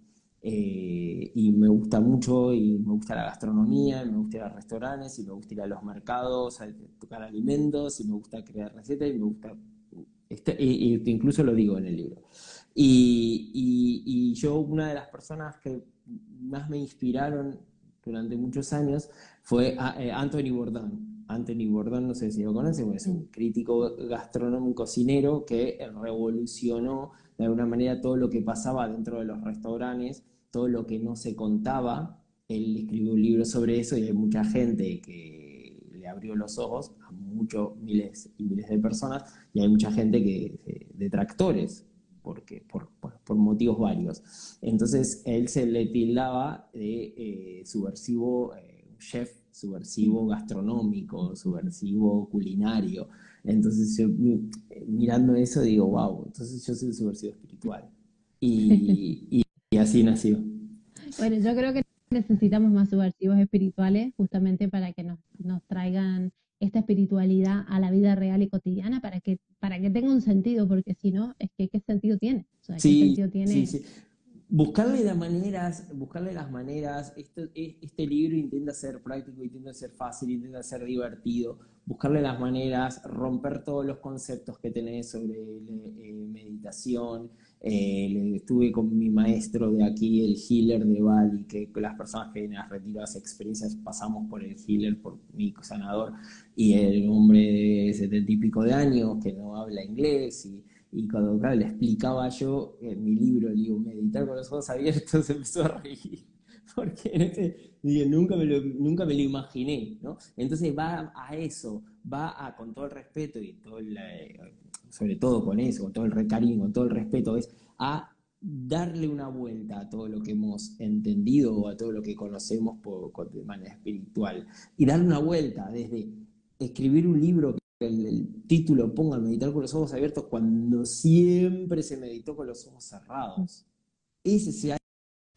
Eh, y me gusta mucho, y me gusta la gastronomía, y me gusta ir a restaurantes, y me gusta ir a los mercados a tocar alimentos, y me gusta crear recetas, y me gusta este- y, y incluso lo digo en el libro. Y, y- y yo, una de las personas que más me inspiraron durante muchos años fue a- eh, Anthony Bourdain. Anthony Bourdain, no sé si lo conocen, es un crítico gastronómico cocinero que revolucionó de alguna manera todo lo que pasaba dentro de los restaurantes, todo lo que no se contaba. Él escribió un libro sobre eso y hay mucha gente que le abrió los ojos a muchos miles y miles de personas y hay mucha gente que eh, detractores porque por, por- por motivos varios. Entonces él se le tildaba de eh, subversivo, eh, chef subversivo gastronómico, subversivo culinario. Entonces yo mi- mirando eso digo, wow, entonces yo soy un subversivo espiritual. Y, y- y así nació.
Bueno, yo creo que necesitamos más subversivos espirituales justamente para que nos, nos traigan esta espiritualidad a la vida real y cotidiana para que, para que tenga un sentido, porque si no, es que ¿qué sentido tiene? O sea, ¿qué
Sí,
sentido tiene?
sí, sí. Buscarle las maneras, buscarle las maneras, este, este libro intenta ser práctico, intenta ser fácil, intenta ser divertido, buscarle las maneras, romper todos los conceptos que tenés sobre eh, meditación. Eh, estuve con mi maestro de aquí, el healer de Bali, que las personas que vienen a retiradas experiencias pasamos por el healer, por mi sanador, y el hombre de setenta y pico de años que no habla inglés y cuando claro, le explicaba yo en mi libro, le digo, meditar con los ojos abiertos, empezó a reír. Porque en nunca me lo, nunca me lo imaginé. Entonces va a eso, va a, con todo el respeto y todo el, eh, sobre todo con eso, con todo el cariño, con todo el respeto, es a darle una vuelta a todo lo que hemos entendido o a todo lo que conocemos por, de manera espiritual. Y darle una vuelta desde escribir un libro que el, el título ponga meditar con los ojos abiertos cuando siempre se meditó con los ojos cerrados. Ese sea-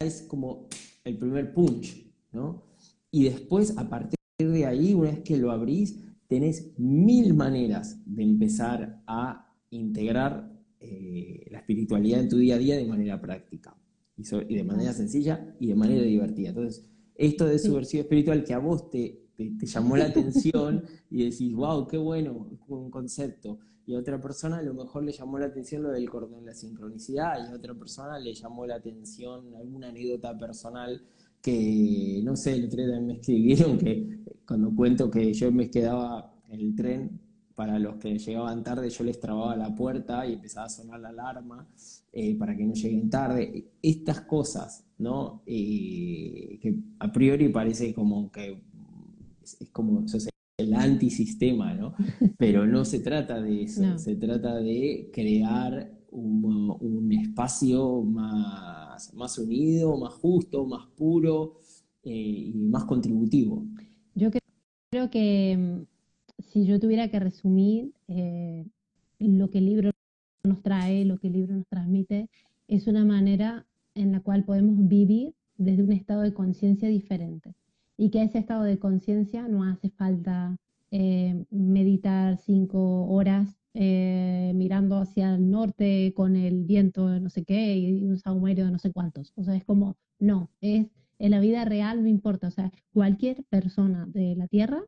es como el primer punch, ¿no? Y después, a partir de ahí, una vez que lo abrís, tenés mil maneras de empezar a integrar eh, la espiritualidad en tu día a día de manera práctica. Y, de manera sencilla y de manera divertida. Entonces, esto de subversivo espiritual que a vos te, te, te llamó la atención y decís, wow, qué bueno, un concepto. Y a otra persona a lo mejor le llamó la atención lo del cordón de la sincronicidad, y a otra persona le llamó la atención alguna anécdota personal que, no sé, el otro día me escribieron que cuando cuento que yo me quedaba en el tren, para los que llegaban tarde, yo les trababa la puerta y empezaba a sonar la alarma eh, para que no lleguen tarde. Estas cosas, ¿no? Eh, que a priori parece como que es, es como sos el antisistema, ¿no? Pero no se trata de eso,
No.
se trata de crear un, un espacio más, más unido, más justo, más puro eh, y más contributivo.
Yo cre- creo que si yo tuviera que resumir eh, lo que el libro nos trae, lo que el libro nos transmite, es una manera en la cual podemos vivir desde un estado de conciencia diferente. Y que ese estado de conciencia no hace falta eh, meditar cinco horas eh, mirando hacia el norte con el viento no sé qué y un saumerio de no sé cuántos. O sea, es como, no, es en la vida real no importa. O sea, cualquier persona de la Tierra,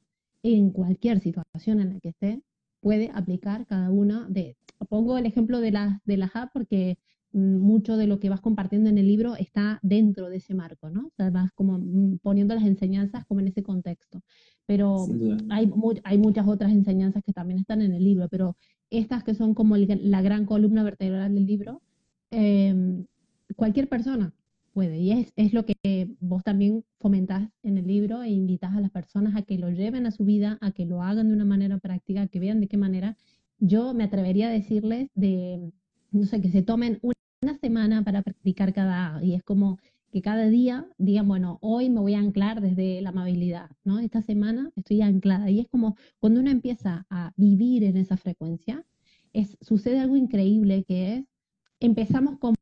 en cualquier situación en la que esté, puede aplicar cada una de... Pongo el ejemplo de las de las apps porque mm, mucho de lo que vas compartiendo en el libro está dentro de ese marco, ¿no? O sea, vas como mm, poniendo las enseñanzas como en ese contexto. Pero hay, hay muchas otras enseñanzas que también están en el libro, pero estas que son como el- la gran columna vertebral del libro, eh, cualquier persona puede. Y es, es, lo que vos también fomentás en el libro e invitas a las personas a que lo lleven a su vida, a que lo hagan de una manera práctica, que vean de qué manera. Yo me atrevería a decirles de, no sé, que se tomen una semana para practicar cada y es como que cada día digan, bueno, hoy me voy a anclar desde la amabilidad, ¿no? Esta semana estoy anclada y es como cuando uno empieza a vivir en esa frecuencia, es, sucede algo increíble que es, empezamos como,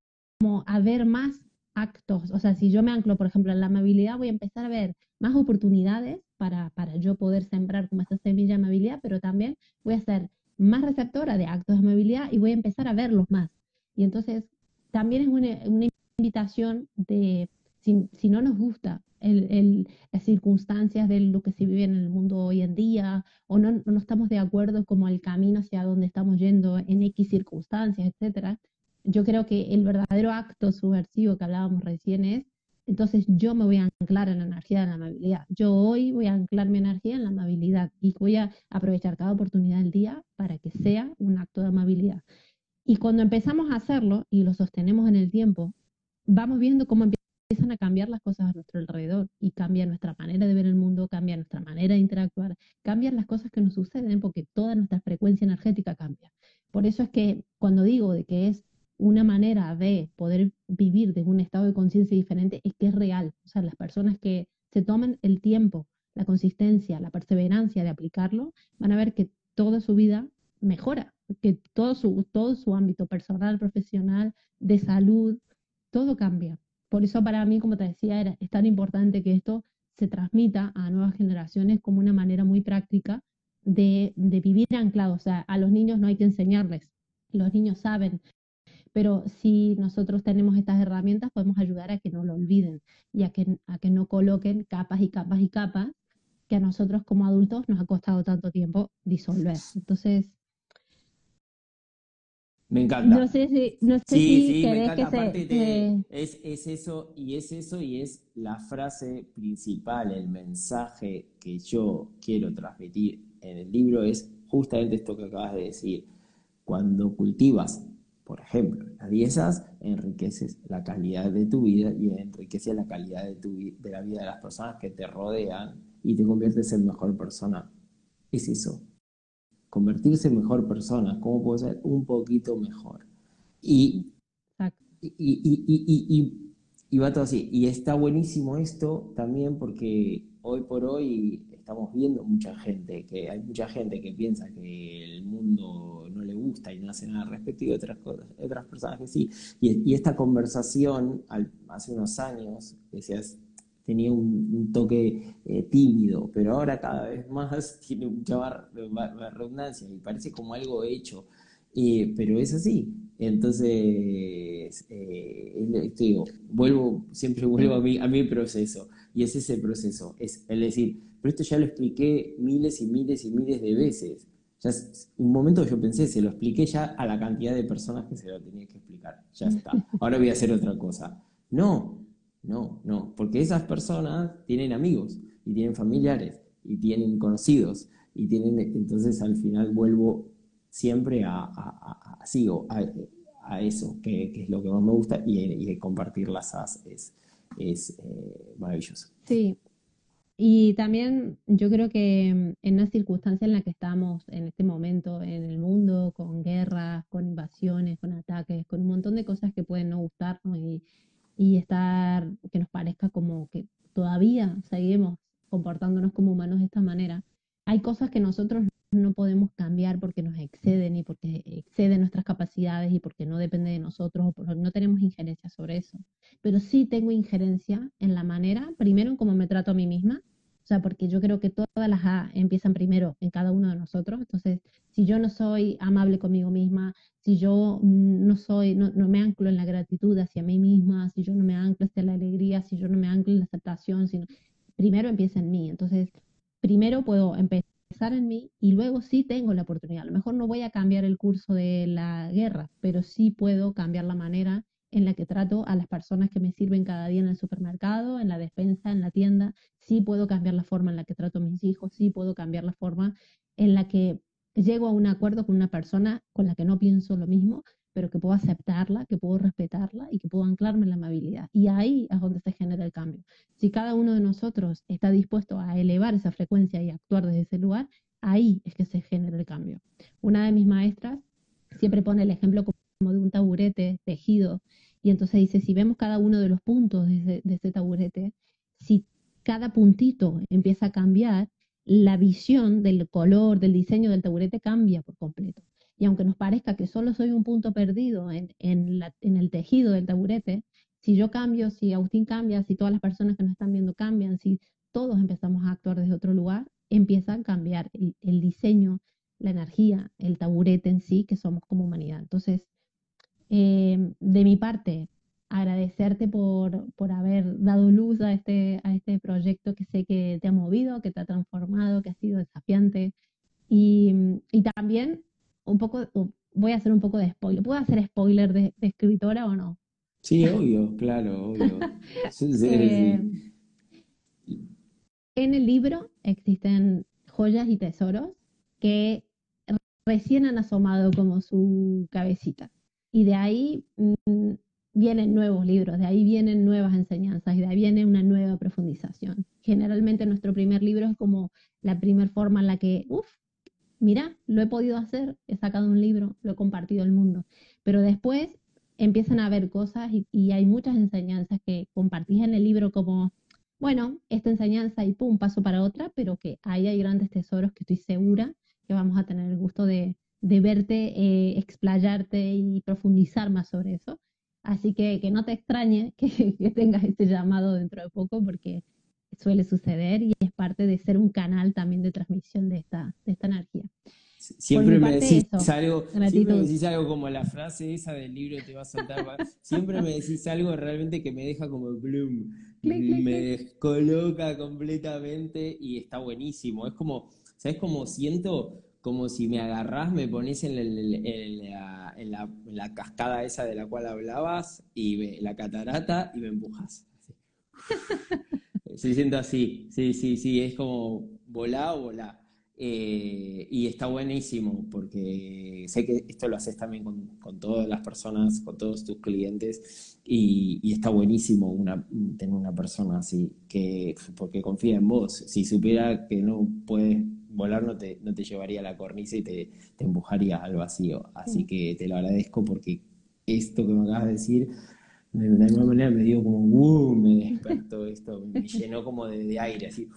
a ver más actos, o sea, si yo me anclo, por ejemplo, en la amabilidad, voy a empezar a ver más oportunidades para, para yo poder sembrar como esta semilla de amabilidad, pero también voy a ser más receptora de actos de amabilidad y voy a empezar a verlos más. Y entonces también es una, una invitación de, si, si, no nos gusta el, el, las circunstancias de lo que se vive en el mundo hoy en día, o no, no estamos de acuerdo como el camino hacia donde estamos yendo en X circunstancias, etcétera, yo creo que el verdadero acto subversivo que hablábamos recién es, entonces yo me voy a anclar en la energía de la amabilidad. Yo hoy voy a anclar mi energía en la amabilidad y voy a aprovechar cada oportunidad del día para que sea un acto de amabilidad. Y cuando empezamos a hacerlo y lo sostenemos en el tiempo, vamos viendo cómo empiezan a cambiar las cosas a nuestro alrededor y cambia nuestra manera de ver el mundo, cambia nuestra manera de interactuar, cambian las cosas que nos suceden porque toda nuestra frecuencia energética cambia. Por eso es que cuando digo de que es una manera de poder vivir de un estado de conciencia diferente es que es real. O sea, las personas que se tomen el tiempo, la consistencia, la perseverancia de aplicarlo, van a ver que toda su vida mejora, que todo su, todo su ámbito personal, profesional, de salud, todo cambia. Por eso para mí, como te decía, era, es tan importante que esto se transmita a nuevas generaciones como una manera muy práctica de, de vivir anclado. O sea, a los niños no hay que enseñarles. Los niños saben pero si nosotros tenemos estas herramientas podemos ayudar a que no lo olviden y a que, a que no coloquen capas y capas y capas que a nosotros como adultos nos ha costado tanto tiempo disolver. Entonces...
Me encanta.
No sé si, no sé
sí,
si
sí, me encanta.
que
Aparte
se,
te- es, es eso, y es eso, y es la frase principal, el mensaje que yo quiero transmitir en el libro es justamente esto que acabas de decir. Cuando cultivas por ejemplo, las diezas enriqueces la calidad de tu vida y enriqueces la calidad de, tu, de la vida de las personas que te rodean y te conviertes en mejor persona. Es eso. Convertirse en mejor persona. ¿Cómo puedo ser un poquito mejor? Y, y, y, y, y, y va todo así. Y está buenísimo esto también porque hoy por hoy estamos viendo mucha gente, que hay mucha gente que piensa que el mundo no le gusta y no hace nada al respecto y otras, cosas, otras personas que sí. Y, esta conversación hace unos años decías, tenía un, toque eh, tímido, pero ahora cada vez más tiene mucha bar, redundancia y parece como algo hecho. Eh, pero es así. Entonces, eh, digo, vuelvo, siempre vuelvo a mi, a mi proceso. Y es ese proceso. Es, es decir, pero esto ya lo expliqué miles y miles y miles de veces. Ya es, un momento yo pensé, se lo expliqué ya a la cantidad de personas que se lo tenía que explicar. Ya está. Ahora voy a hacer otra cosa. No, no, no. Porque esas personas tienen amigos y tienen familiares y tienen conocidos y tienen, entonces al final vuelvo siempre a, sigo a, eso, que, es lo que más me gusta, y, y compartir las as es, es eh, maravilloso.
Sí, y también yo creo que en una circunstancia en la que estamos en este momento en el mundo, con guerras, con invasiones, con ataques, con un montón de cosas que pueden no gustarnos y, y estar, que nos parezca como que todavía seguimos comportándonos como humanos de esta manera, hay cosas que nosotros no podemos cambiar porque nos exceden y porque exceden nuestras capacidades y porque no depende de nosotros o porque no tenemos injerencia sobre eso. Pero sí tengo injerencia en la manera, primero en cómo me trato a mí misma, o sea, porque yo creo que todas las A empiezan primero en cada uno de nosotros. Entonces, si yo no soy amable conmigo misma, si yo no soy, no, no me anclo en la gratitud hacia mí misma, si yo no me anclo hacia la alegría, si yo no me anclo en la aceptación, sino primero empieza en mí. Entonces, primero puedo empezar en mí y luego sí tengo la oportunidad. A lo mejor no voy a cambiar el curso de la guerra, pero sí puedo cambiar la manera en la que trato a las personas que me sirven cada día en el supermercado, en la despensa, en la tienda. Sí puedo cambiar la forma en la que trato a mis hijos, sí puedo cambiar la forma en la que llego a un acuerdo con una persona con la que no pienso lo mismo, pero que puedo aceptarla, que puedo respetarla y que puedo anclarme en la amabilidad. Y ahí es donde se genera el cambio. Si cada uno de nosotros está dispuesto a elevar esa frecuencia y actuar desde ese lugar, ahí es que se genera el cambio. Una de mis maestras siempre pone el ejemplo como de un taburete tejido y entonces dice, si vemos cada uno de los puntos de ese, taburete, si cada puntito empieza a cambiar, la visión del color, del diseño del taburete cambia por completo. Y aunque nos parezca que solo soy un punto perdido en, el tejido del taburete, si yo cambio, si Agustín cambia, si todas las personas que nos están viendo cambian, si todos empezamos a actuar desde otro lugar, empieza a cambiar el diseño, la energía, el taburete en sí, que somos como humanidad. Entonces, eh, de mi parte, agradecerte por, por, haber dado luz a este, a este proyecto que sé que te ha movido, que te ha transformado, que ha sido desafiante. Y, y también un poco, voy a hacer un poco de spoiler. ¿Puedo hacer spoiler de, escritora o no?
Sí, obvio, claro, obvio.
Eh, en el libro existen joyas y tesoros que recién han asomado como su cabecita. Y de ahí mm, vienen nuevos libros, de ahí vienen nuevas enseñanzas y de ahí viene una nueva profundización. Generalmente nuestro primer libro es como la primera forma en la que, uff, mira, lo he podido hacer, he sacado un libro, lo he compartido al mundo. Pero después empiezan a haber cosas y, y hay muchas enseñanzas que compartís en el libro como, bueno, esta enseñanza y pum, paso para otra, pero que ahí hay grandes tesoros que estoy segura que vamos a tener el gusto de, de verte eh, explayarte y profundizar más sobre eso. Así que que no te extrañe que, tengas este llamado dentro de poco porque suele suceder y es parte de ser un canal también de transmisión de esta, de esta energía.
Siempre me, decís algo, siempre me decís algo como la frase esa del libro te va a saltar. siempre me decís algo realmente que me deja como bloom, me descoloca completamente y está buenísimo. Es como, ¿sabes cómo siento? Como si me agarrás, me pones en, la, cascada esa de la cual hablabas, y la catarata, y me empujas. Se siento así, sí, sí, sí, es como volá o volá. Eh, y está buenísimo porque sé que esto lo haces también con, todas las personas, con todos tus clientes y, está buenísimo tener una persona así que porque confía en vos. Si supiera que no puedes volar no te, no te llevaría a la cornisa y te, te empujaría al vacío. Así que te lo agradezco porque esto que me acabas de decir, de, alguna manera me dio como, uh, me despertó esto, me llenó como de, aire, así.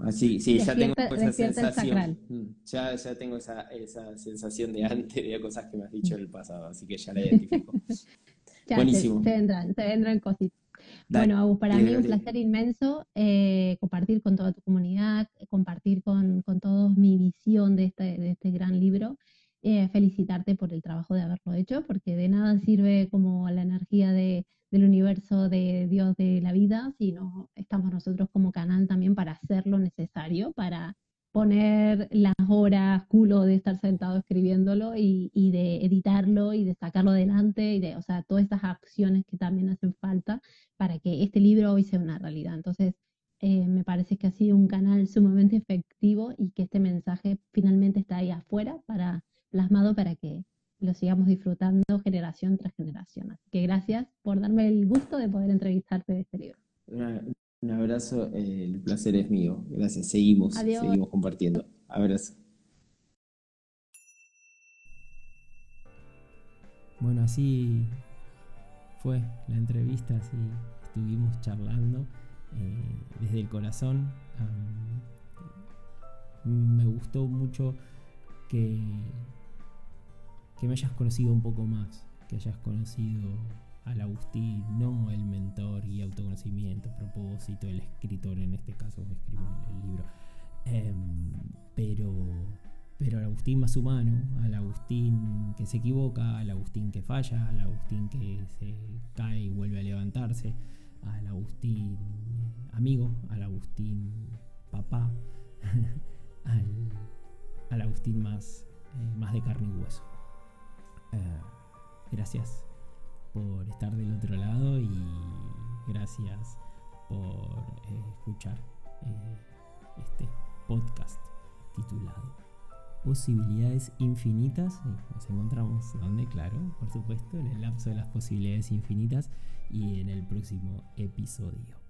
Así, sí, ya tengo esa sensación. Mm, ya, ya tengo esa, esa sensación de antes de cosas que me has dicho en el pasado, así que ya la identifico.
Buenísimo. Se, vendrán, se vendrán cositas. Bueno, para mí un placer inmenso eh, compartir con toda tu comunidad, compartir con, todos mi visión de este, de este gran libro. Eh, felicitarte por el trabajo de haberlo hecho, porque de nada sirve como la energía de, del universo, de Dios, de la vida, sino estamos nosotros como canal también para hacer lo necesario, para poner las horas culo de estar sentado escribiéndolo y, y, de editarlo y de sacarlo adelante y de, o sea, todas estas acciones que también hacen falta para que este libro hoy sea una realidad. Entonces, eh, me parece que ha sido un canal sumamente efectivo y que este mensaje finalmente está ahí afuera para plasmado para que lo sigamos disfrutando generación tras generación. Así que gracias por darme el gusto de poder entrevistarte de este libro.
Un abrazo, eh, el placer es mío. Gracias, seguimos, seguimos compartiendo. Abrazo.
Bueno, así fue la entrevista, así estuvimos charlando eh, desde el corazón. me gustó mucho que, que me hayas conocido un poco más, que hayas conocido al Agustín, no el mentor y autoconocimiento, propósito, el escritor en este caso que escribe el, libro. Em, pero, pero al Agustín más humano, al Agustín que se equivoca, al Agustín que falla, al Agustín que se cae y vuelve a levantarse, al Agustín amigo, al Agustín papá, al, Agustín más, eh, más de carne y hueso. Eh, gracias por estar del otro lado y gracias por eh, escuchar eh, este podcast titulado posibilidades infinitas. Nos encontramos donde, claro, por supuesto, en el lapso de las posibilidades infinitas y en el próximo episodio.